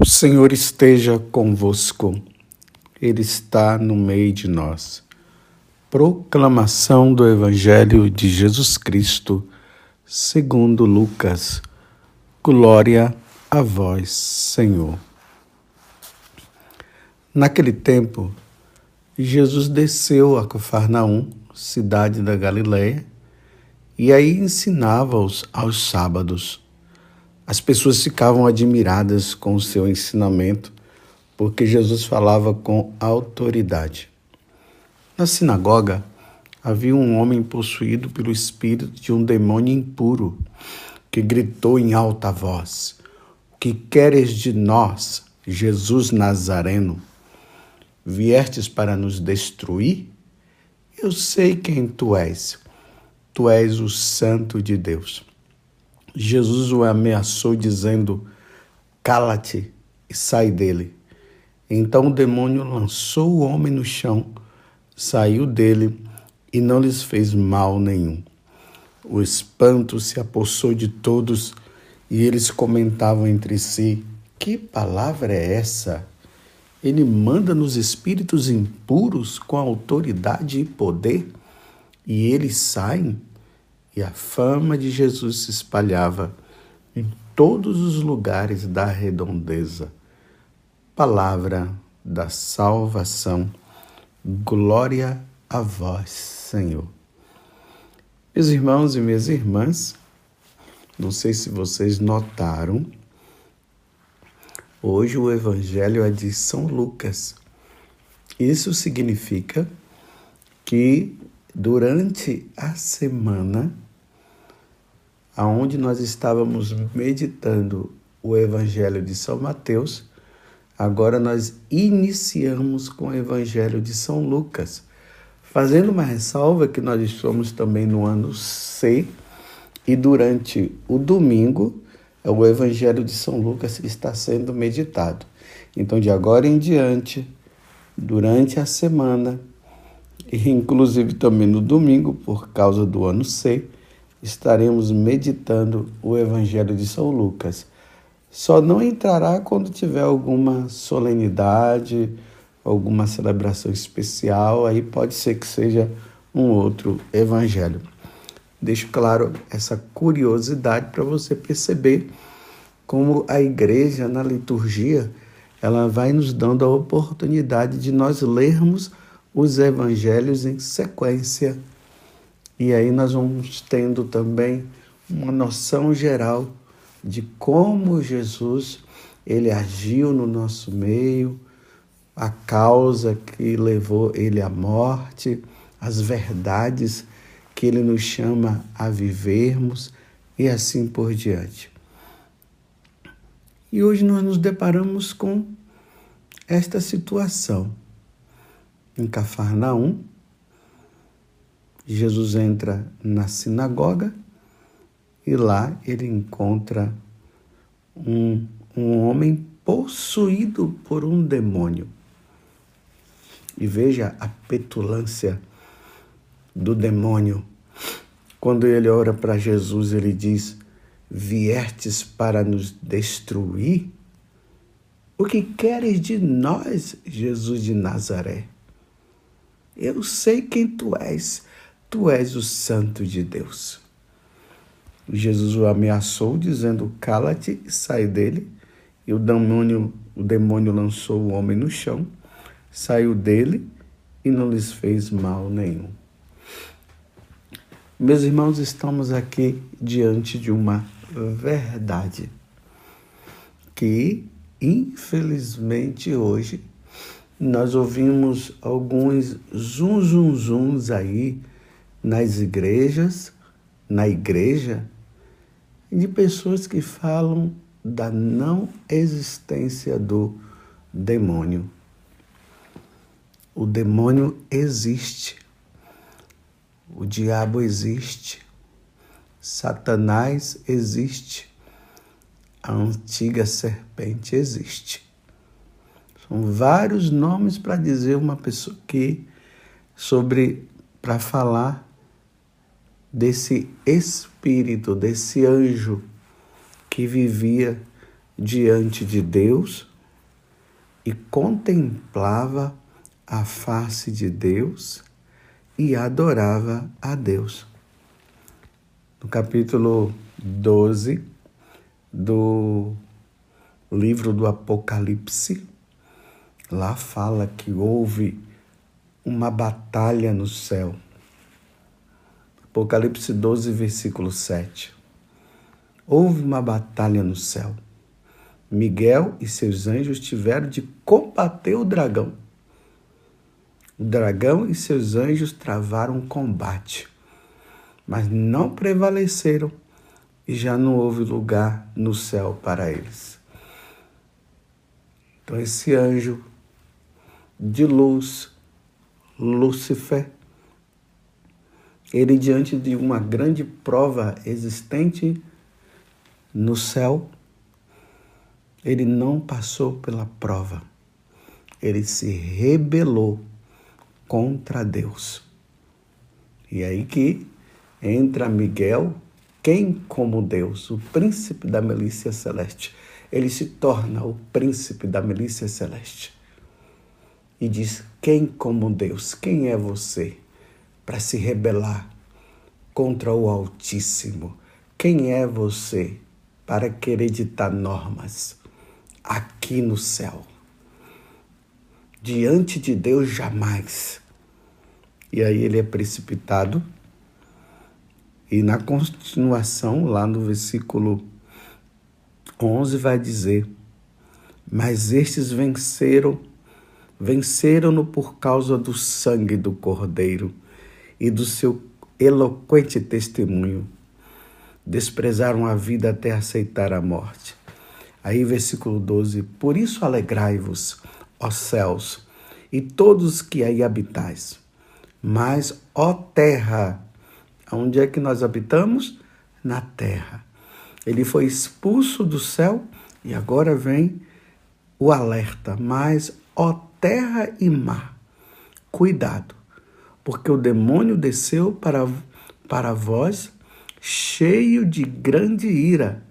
O Senhor esteja convosco, Ele está no meio de nós. Proclamação do Evangelho de Jesus Cristo, segundo Lucas. Glória a vós, Senhor. Naquele tempo, Jesus desceu a Cafarnaum, cidade da Galiléia, e aí ensinava-os aos sábados. As pessoas ficavam admiradas com o seu ensinamento, porque Jesus falava com autoridade. Na sinagoga havia um homem possuído pelo espírito de um demônio impuro, que gritou em alta voz: O que queres de nós, Jesus Nazareno? Viestes para nos destruir? Eu sei quem tu és. Tu és o Santo de Deus. Jesus o ameaçou, dizendo: Cala-te e sai dele. Então o demônio lançou o homem no chão, saiu dele e não lhes fez mal nenhum. O espanto se apossou de todos e eles comentavam entre si: Que palavra é essa? Ele manda nos espíritos impuros com autoridade e poder e eles saem? E a fama de Jesus se espalhava em todos os lugares da redondeza. Palavra da salvação. Glória a vós, Senhor. Meus irmãos e minhas irmãs, não sei se vocês notaram, hoje o Evangelho é de São Lucas. Isso significa que durante a semana aonde nós estávamos meditando o Evangelho de São Mateus, agora nós iniciamos com o Evangelho de São Lucas, fazendo uma ressalva que nós estamos também no ano C e durante o domingo o Evangelho de São Lucas está sendo meditado. Então, de agora em diante, durante a semana, e inclusive também no domingo, por causa do ano C, estaremos meditando o Evangelho de São Lucas. Só não entrará quando tiver alguma solenidade, alguma celebração especial, aí pode ser que seja um outro evangelho. Deixo claro essa curiosidade para você perceber como a igreja na liturgia ela vai nos dando a oportunidade de nós lermos os evangelhos em sequência e aí nós vamos tendo também uma noção geral de como Jesus ele agiu no nosso meio, a causa que levou ele à morte, as verdades que ele nos chama a vivermos e assim por diante. E hoje nós nos deparamos com esta situação. Em Cafarnaum, Jesus entra na sinagoga e lá ele encontra um, um homem possuído por um demônio. E veja a petulância do demônio. Quando ele ora para Jesus, ele diz: Viertes para nos destruir? O que queres de nós, Jesus de Nazaré? Eu sei quem tu és Tu és o Santo de Deus. Jesus o ameaçou, dizendo: Cala-te e sai dele. E o demônio, o demônio lançou o homem no chão, saiu dele e não lhes fez mal nenhum. Meus irmãos, estamos aqui diante de uma verdade que, infelizmente, hoje nós ouvimos alguns zum zum zums aí nas igrejas, na igreja, de pessoas que falam da não existência do demônio. O demônio existe. O diabo existe. Satanás existe. A antiga serpente existe. São vários nomes para dizer uma pessoa que sobre para falar desse espírito, desse anjo que vivia diante de Deus e contemplava a face de Deus e adorava a Deus. No capítulo 12 do livro do Apocalipse, lá fala que houve uma batalha no céu. Apocalipse 12, versículo 7. Houve uma batalha no céu. Miguel e seus anjos tiveram de combater o dragão. O dragão e seus anjos travaram um combate, mas não prevaleceram e já não houve lugar no céu para eles. Então, esse anjo de luz, Lúcifer, ele, diante de uma grande prova existente no céu, ele não passou pela prova. Ele se rebelou contra Deus. E aí que entra Miguel, quem como Deus, o príncipe da milícia celeste. Ele se torna o príncipe da milícia celeste. E diz: Quem como Deus? Quem é você para se rebelar contra o Altíssimo? Quem é você para querer ditar normas? aqui no céu. Diante de Deus jamais. E aí ele é precipitado. E na continuação, lá no versículo 11, vai dizer: Mas estes venceram, venceram-no por causa do sangue do Cordeiro e do seu eloquente testemunho. Desprezaram a vida até aceitar a morte. Aí, versículo 12: Por isso alegrai-vos, ó céus, e todos que aí habitais. Mas, ó terra, onde é que nós habitamos? Na terra. Ele foi expulso do céu e agora vem o alerta. Mas, ó terra e mar, cuidado, porque o demônio desceu para, para vós cheio de grande ira,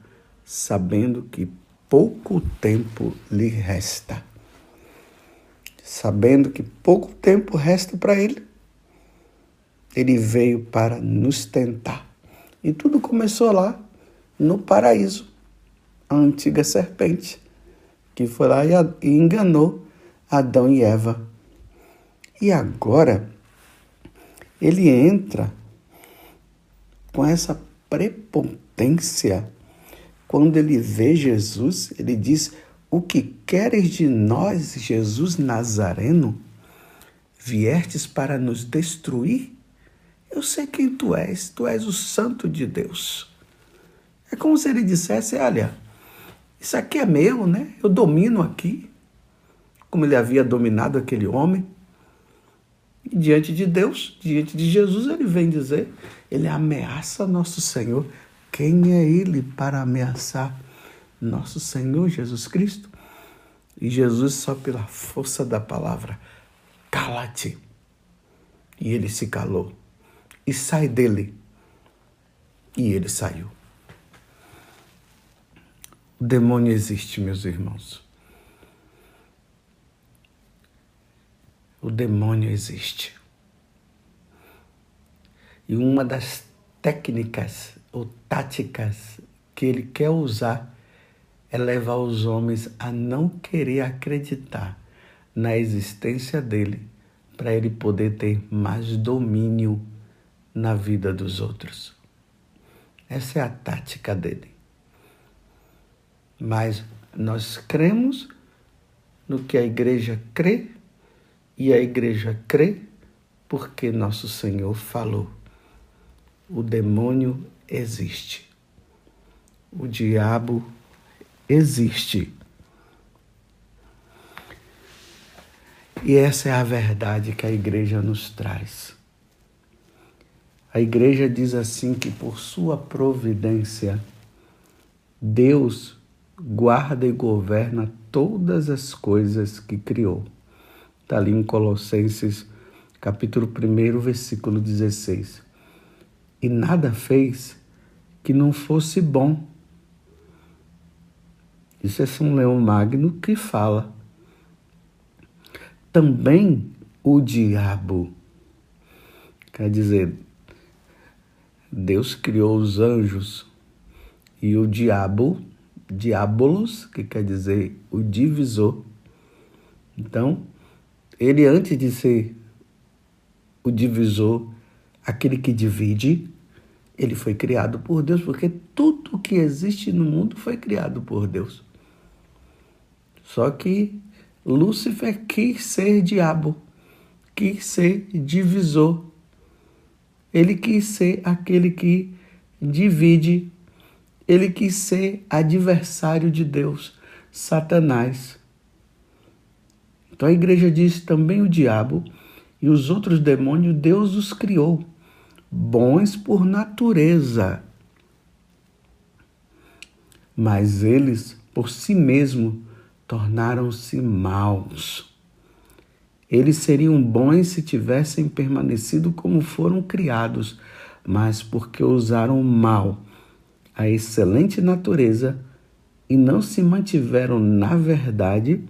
sabendo que pouco tempo lhe resta. Sabendo que pouco tempo resta para ele, ele veio para nos tentar. E tudo começou lá no paraíso. A antiga serpente, que foi lá e enganou Adão e Eva. E agora, ele entra com essa prepotência quando ele vê Jesus, ele diz: O que queres de nós, Jesus Nazareno? Viestes para nos destruir? Eu sei quem tu és, tu és o Santo de Deus. É como se ele dissesse: Olha, isso aqui é meu, né? Eu domino aqui. Como ele havia dominado aquele homem. Diante de Deus, diante de Jesus, ele vem dizer: Ele ameaça nosso Senhor. Quem é ele para ameaçar nosso Senhor Jesus Cristo? E Jesus, só pela força da palavra, cala-te. E ele se calou. E sai dele. E ele saiu. O demônio existe, meus irmãos. O demônio existe. E uma das técnicas ou táticas que ele quer usar é levar os homens a não querer acreditar na existência dele para ele poder ter mais domínio na vida dos outros. Essa é a tática dele. Mas nós cremos no que a igreja crê e a igreja crê porque nosso Senhor falou. O demônio existe. O diabo existe. E essa é a verdade que a igreja nos traz. A igreja diz assim que por sua providência, Deus guarda e governa todas as coisas que criou. Está ali em Colossenses, capítulo 1, versículo 16 e nada fez que não fosse bom. Isso é São Leão Magno que fala. Também o diabo. Quer dizer, Deus criou os anjos e o diabo, diabolos, que quer dizer o divisor. Então, ele antes de ser o divisor, aquele que divide, ele foi criado por Deus, porque tudo que existe no mundo foi criado por Deus. Só que Lúcifer quis ser diabo, quis ser divisor. Ele quis ser aquele que divide. Ele quis ser adversário de Deus, Satanás. Então a igreja diz também o diabo e os outros demônios, Deus os criou, bons por natureza. Mas eles, por si mesmos, tornaram-se maus. Eles seriam bons se tivessem permanecido como foram criados, mas porque usaram mal a excelente natureza e não se mantiveram na verdade,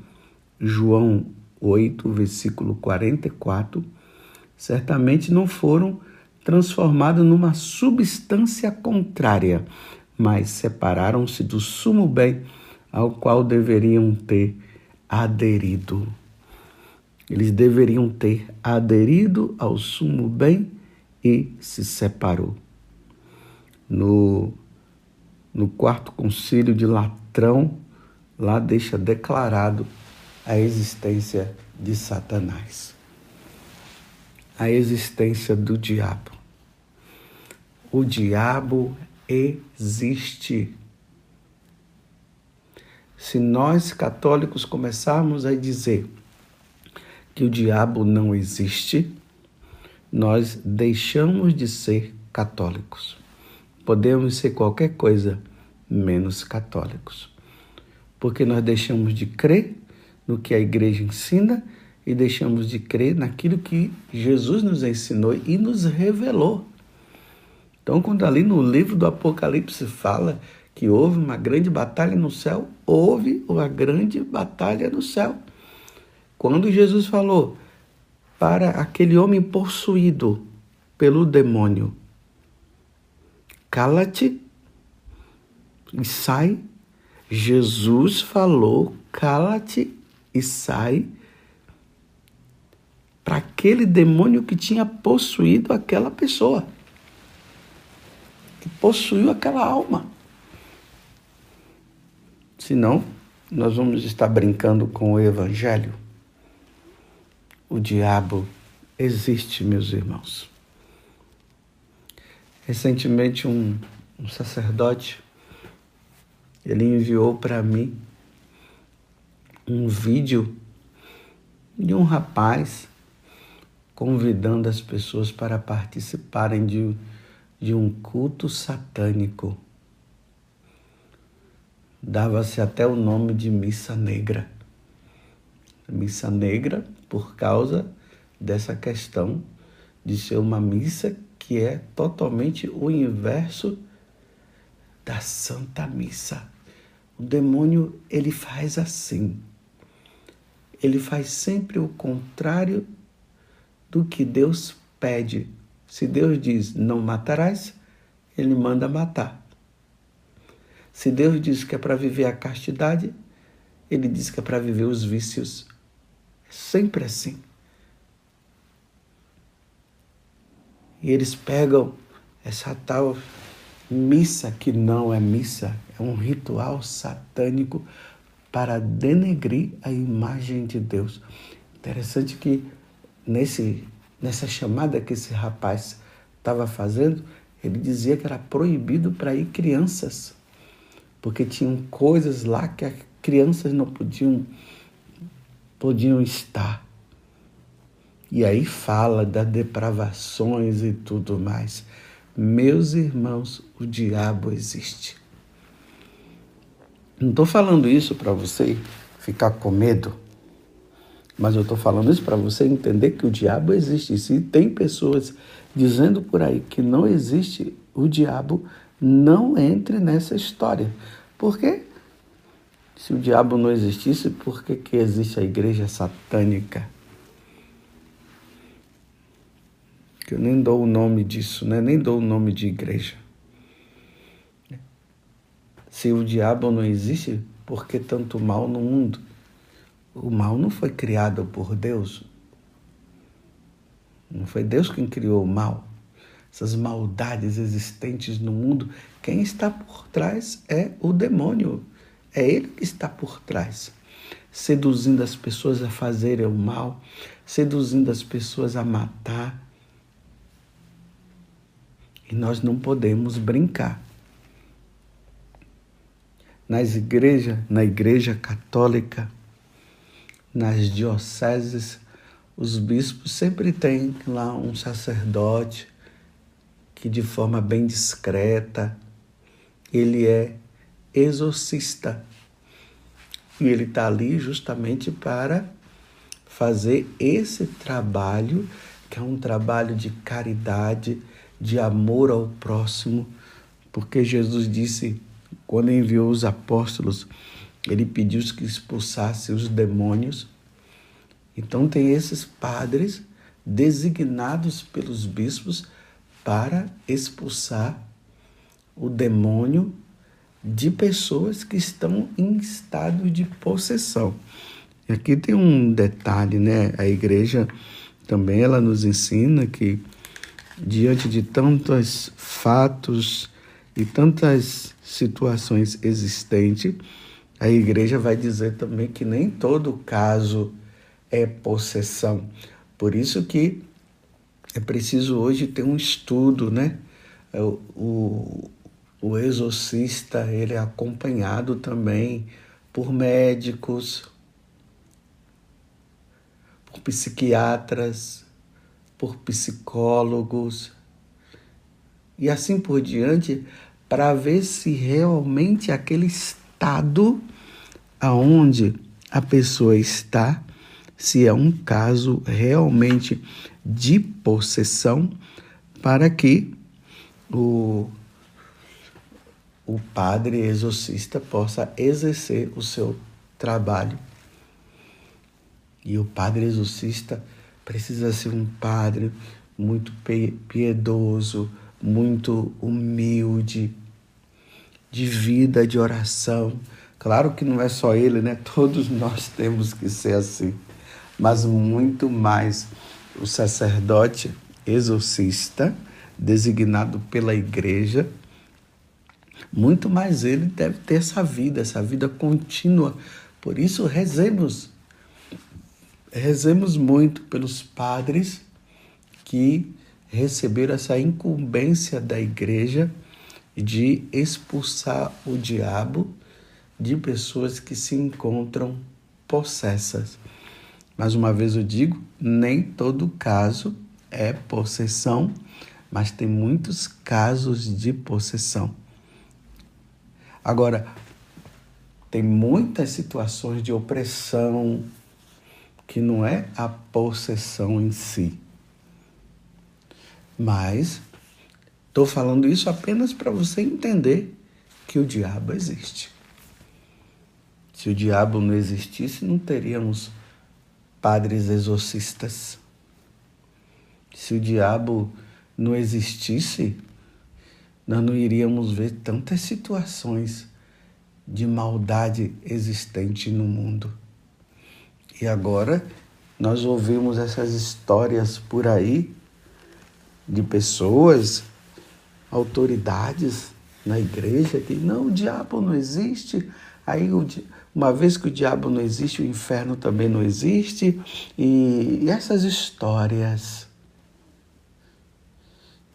João 8, versículo 44, certamente não foram transformados numa substância contrária, mas separaram-se do sumo bem ao qual deveriam ter aderido. Eles deveriam ter aderido ao sumo bem e se separou. No, no quarto concílio de Latrão, lá deixa declarado a existência de Satanás, a existência do diabo. O diabo existe. Se nós católicos começarmos a dizer que o diabo não existe, nós deixamos de ser católicos. Podemos ser qualquer coisa menos católicos. Porque nós deixamos de crer no que a igreja ensina e deixamos de crer naquilo que Jesus nos ensinou e nos revelou. Então, quando ali no livro do Apocalipse fala que houve uma grande batalha no céu, houve uma grande batalha no céu. Quando Jesus falou para aquele homem possuído pelo demônio, cala-te e sai, Jesus falou, cala-te e sai para aquele demônio que tinha possuído aquela pessoa, que possuiu aquela alma. Senão, nós vamos estar brincando com o Evangelho. O diabo existe, meus irmãos. Recentemente, um, um sacerdote ele enviou para mim um vídeo de um rapaz convidando as pessoas para participarem de, de um culto satânico. Dava-se até o nome de missa negra. Missa negra por causa dessa questão de ser uma missa que é totalmente o inverso da Santa Missa. O demônio, ele faz assim ele faz sempre o contrário do que Deus pede. Se Deus diz não matarás, ele manda matar. Se Deus diz que é para viver a castidade, ele diz que é para viver os vícios. É sempre assim. E eles pegam essa tal missa que não é missa, é um ritual satânico para denegrir a imagem de Deus. Interessante que nesse, nessa chamada que esse rapaz estava fazendo, ele dizia que era proibido para ir crianças, porque tinham coisas lá que as crianças não podiam, podiam estar. E aí fala das depravações e tudo mais. Meus irmãos, o diabo existe. Não estou falando isso para você ficar com medo, mas eu estou falando isso para você entender que o diabo existe. Se tem pessoas dizendo por aí que não existe o diabo, não entre nessa história. Por quê? Se o diabo não existisse, por que, que existe a igreja satânica? Que eu nem dou o nome disso, né? nem dou o nome de igreja. Se o diabo não existe, por que tanto mal no mundo? O mal não foi criado por Deus. Não foi Deus quem criou o mal. Essas maldades existentes no mundo, quem está por trás é o demônio. É ele que está por trás, seduzindo as pessoas a fazerem o mal, seduzindo as pessoas a matar. E nós não podemos brincar. Nas igrejas, na igreja católica, nas dioceses, os bispos sempre têm lá um sacerdote que de forma bem discreta ele é exorcista. E ele está ali justamente para fazer esse trabalho, que é um trabalho de caridade, de amor ao próximo, porque Jesus disse, quando enviou os apóstolos, ele pediu que expulsassem os demônios. Então, tem esses padres designados pelos bispos para expulsar o demônio de pessoas que estão em estado de possessão. E aqui tem um detalhe, né? A igreja também ela nos ensina que diante de tantos fatos e tantas situações existentes, a igreja vai dizer também que nem todo caso é possessão. Por isso que é preciso hoje ter um estudo, né? É, o, o, o exorcista ele é acompanhado também por médicos, por psiquiatras, por psicólogos e assim por diante, para ver se realmente aquele estado aonde a pessoa está, se é um caso realmente de possessão, para que o, o padre exorcista possa exercer o seu trabalho. E o padre exorcista precisa ser um padre muito piedoso, muito humilde, de vida, de oração. Claro que não é só ele, né? Todos nós temos que ser assim, mas muito mais o sacerdote exorcista, designado pela igreja, muito mais ele deve ter essa vida, essa vida contínua. Por isso, rezemos. Rezemos muito pelos padres que receberam essa incumbência da igreja de expulsar o diabo de pessoas que se encontram possessas. Mais uma vez eu digo, nem todo caso é possessão, mas tem muitos casos de possessão. Agora, tem muitas situações de opressão que não é a possessão em si. Mas estou falando isso apenas para você entender que o diabo existe. Se o diabo não existisse, não teríamos padres exorcistas. Se o diabo não existisse, nós não iríamos ver tantas situações de maldade existente no mundo. E agora nós ouvimos essas histórias por aí de pessoas, autoridades na igreja que não, o diabo não existe. Aí, uma vez que o diabo não existe, o inferno também não existe. E, e essas histórias.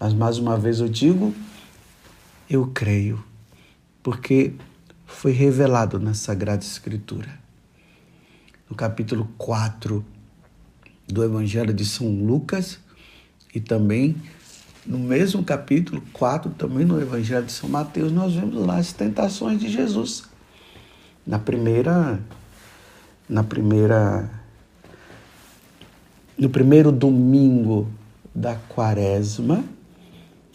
Mas mais uma vez eu digo, eu creio, porque foi revelado na Sagrada Escritura. No capítulo 4 do Evangelho de São Lucas e também no mesmo capítulo 4, também no Evangelho de São Mateus, nós vemos lá as tentações de Jesus. Na primeira na primeira no primeiro domingo da Quaresma,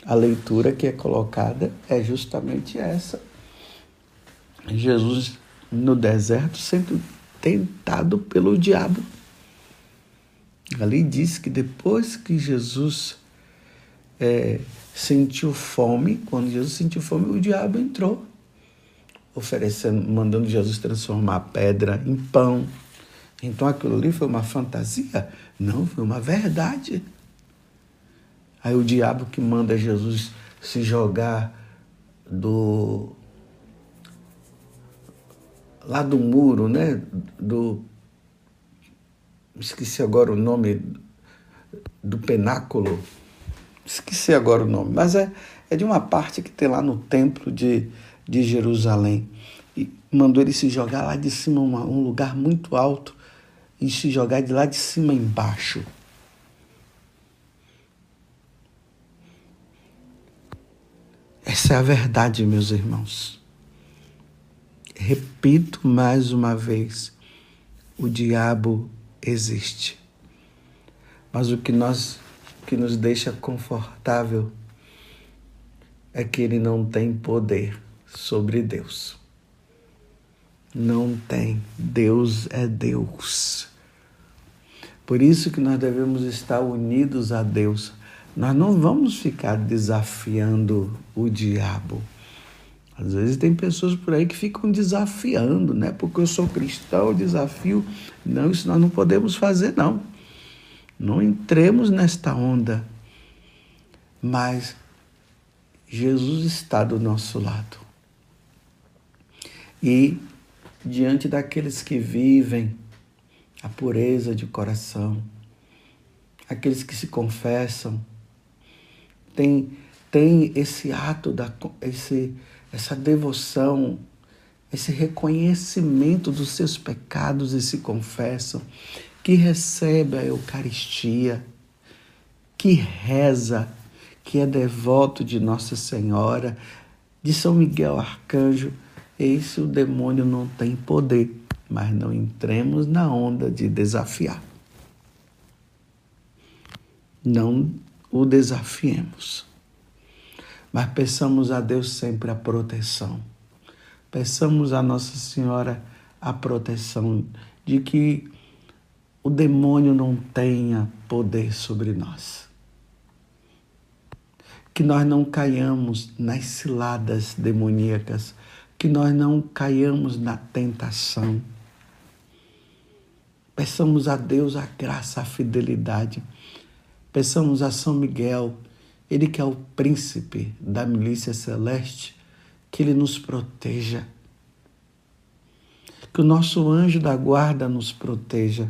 a leitura que é colocada é justamente essa. Jesus no deserto sendo tentado pelo diabo. Ali diz que depois que Jesus é, sentiu fome, quando Jesus sentiu fome, o diabo entrou, oferecendo, mandando Jesus transformar a pedra em pão. Então aquilo ali foi uma fantasia? Não, foi uma verdade. Aí o diabo que manda Jesus se jogar do lá do muro, né? Do esqueci agora o nome do penáculo. Esqueci agora o nome, mas é, é de uma parte que tem lá no templo de, de Jerusalém. E mandou ele se jogar lá de cima, uma, um lugar muito alto, e se jogar de lá de cima embaixo. Essa é a verdade, meus irmãos. Repito mais uma vez: o diabo existe. Mas o que nós que nos deixa confortável é que ele não tem poder sobre Deus. Não tem. Deus é Deus. Por isso que nós devemos estar unidos a Deus. Nós não vamos ficar desafiando o diabo. Às vezes tem pessoas por aí que ficam desafiando, né? Porque eu sou cristão, desafio. Não, isso nós não podemos fazer, não. Não entremos nesta onda. Mas Jesus está do nosso lado. E diante daqueles que vivem a pureza de coração, aqueles que se confessam, tem, tem esse ato, da, esse, essa devoção, esse reconhecimento dos seus pecados e se confessam, que recebe a Eucaristia, que reza, que é devoto de Nossa Senhora, de São Miguel Arcanjo, esse o demônio não tem poder, mas não entremos na onda de desafiar. Não o desafiemos. Mas peçamos a Deus sempre a proteção. Peçamos a Nossa Senhora a proteção de que o demônio não tenha poder sobre nós. Que nós não caiamos nas ciladas demoníacas, que nós não caiamos na tentação. Peçamos a Deus a graça, a fidelidade Peçamos a São Miguel, ele que é o príncipe da milícia celeste, que ele nos proteja. Que o nosso anjo da guarda nos proteja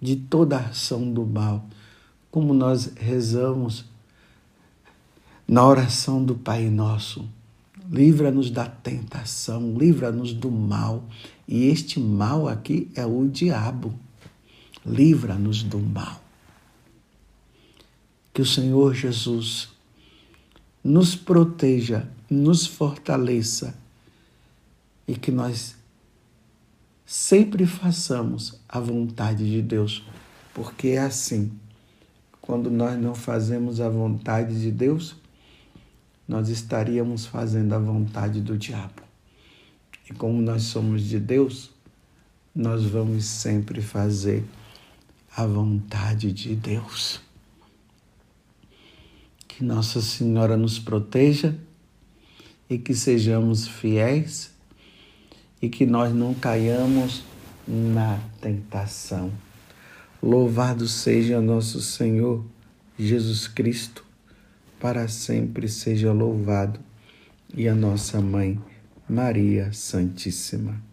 de toda ação do mal, como nós rezamos na oração do Pai Nosso. Livra-nos da tentação, livra-nos do mal. E este mal aqui é o diabo. Livra-nos do mal que o Senhor Jesus nos proteja, nos fortaleça e que nós sempre façamos a vontade de Deus, porque é assim. Quando nós não fazemos a vontade de Deus, nós estaríamos fazendo a vontade do diabo. E como nós somos de Deus, nós vamos sempre fazer a vontade de Deus. Que Nossa Senhora nos proteja e que sejamos fiéis e que nós não caiamos na tentação. Louvado seja nosso Senhor Jesus Cristo, para sempre seja louvado, e a nossa mãe, Maria Santíssima.